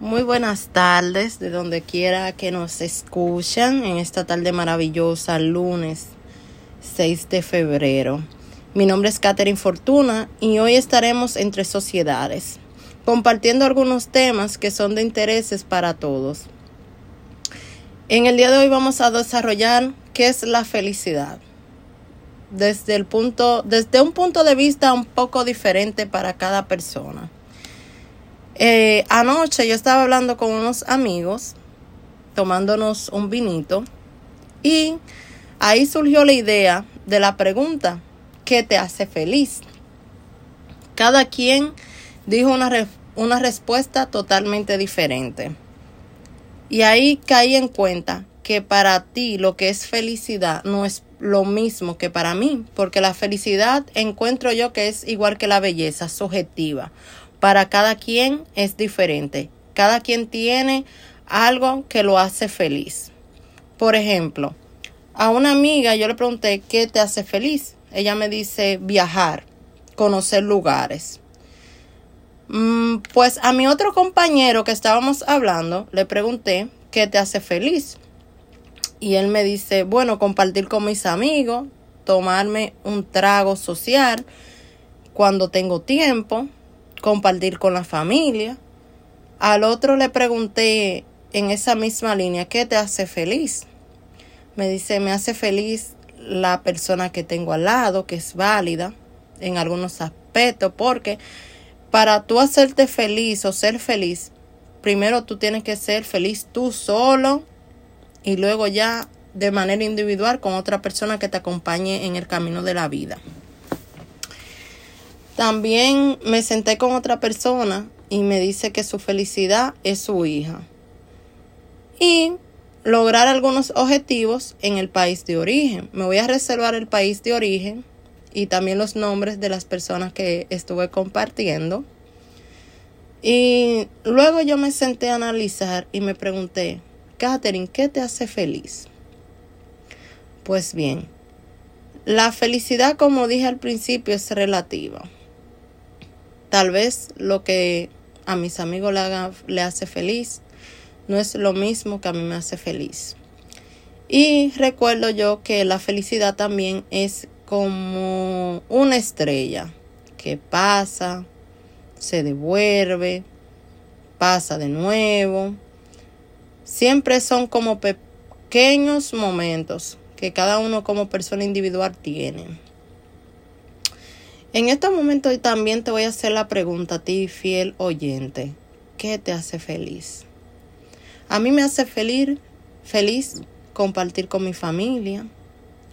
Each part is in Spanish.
Muy buenas tardes de donde quiera que nos escuchan en esta tarde maravillosa, lunes 6 de febrero. Mi nombre es Catherine Fortuna y hoy estaremos entre sociedades, compartiendo algunos temas que son de intereses para todos. En el día de hoy vamos a desarrollar qué es la felicidad. Desde el punto, desde un punto de vista un poco diferente para cada persona. Eh, anoche yo estaba hablando con unos amigos, tomándonos un vinito, y ahí surgió la idea de la pregunta, ¿qué te hace feliz? Cada quien dijo una, una respuesta totalmente diferente. Y ahí caí en cuenta que para ti lo que es felicidad no es lo mismo que para mí, porque la felicidad encuentro yo que es igual que la belleza, subjetiva para cada quien es diferente. Cada quien tiene algo que lo hace feliz. Por ejemplo, a una amiga yo le pregunté, ¿qué te hace feliz? Ella me dice viajar, conocer lugares. Mm, pues a mi otro compañero que estábamos hablando, le pregunté, ¿qué te hace feliz? Y él me dice, bueno, compartir con mis amigos, tomarme un trago social cuando tengo tiempo, compartir con la familia. Al otro le pregunté en esa misma línea, ¿qué te hace feliz? Me dice, me hace feliz la persona que tengo al lado, que es válida en algunos aspectos, porque para tú hacerte feliz o ser feliz, primero tú tienes que ser feliz tú solo y luego ya de manera individual con otra persona que te acompañe en el camino de la vida. También me senté con otra persona y me dice que su felicidad es su hija. Y lograr algunos objetivos en el país de origen. Me voy a reservar el país de origen y también los nombres de las personas que estuve compartiendo. Y luego yo me senté a analizar y me pregunté, Catherine, ¿qué te hace feliz? Pues bien, la felicidad, como dije al principio, es relativa. Tal vez lo que a mis amigos le, hace feliz no es lo mismo que a mí me hace feliz. Y recuerdo yo que la felicidad también es como una estrella que pasa, se devuelve, pasa de nuevo. Siempre son como pequeños momentos que cada uno como persona individual tiene. En estos momentos también te voy a hacer la pregunta a ti, fiel oyente. ¿Qué te hace feliz? A mí me hace feliz, feliz compartir con mi familia,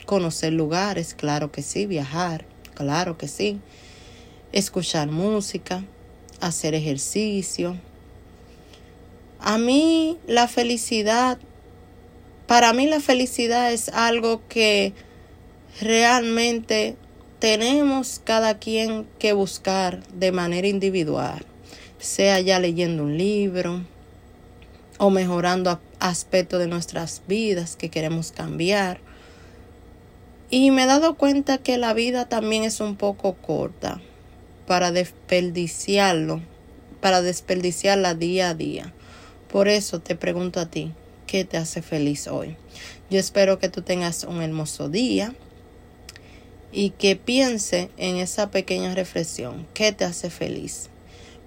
conocer lugares, claro que sí, viajar, claro que sí, escuchar música, hacer ejercicio. A mí la felicidad, para mí la felicidad es algo que realmente tenemos cada quien que buscar de manera individual, sea ya leyendo un libro o mejorando aspectos de nuestras vidas que queremos cambiar. Y me he dado cuenta que la vida también es un poco corta para desperdiciarlo, para desperdiciarla día a día. Por eso te pregunto a ti, ¿qué te hace feliz hoy? Yo espero que tú tengas un hermoso día y que piense en esa pequeña reflexión. ¿Qué te hace feliz?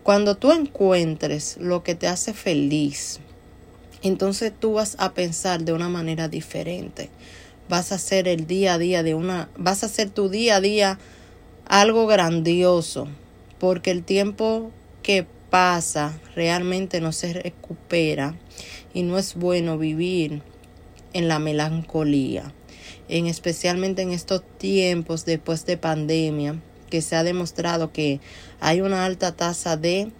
Cuando tú encuentres lo que te hace feliz, entonces tú vas a pensar de una manera diferente. Vas a hacer el día a día de una, vas a hacer tu día a día algo grandioso, porque el tiempo que pasa realmente no se recupera y no es bueno vivir en la melancolía en especialmente en estos tiempos después de pandemia, que se ha demostrado que hay una alta tasa de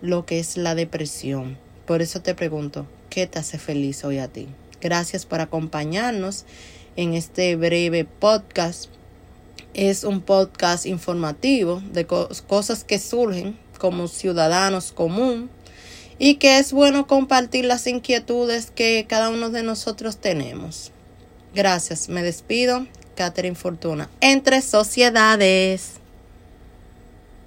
lo que es la depresión. Por eso te pregunto, ¿qué te hace feliz hoy a ti? Gracias por acompañarnos en este breve podcast. Es un podcast informativo de cosas que surgen como ciudadanos común y que es bueno compartir las inquietudes que cada uno de nosotros tenemos. Gracias, me despido. Catherine Fortuna. Entre sociedades.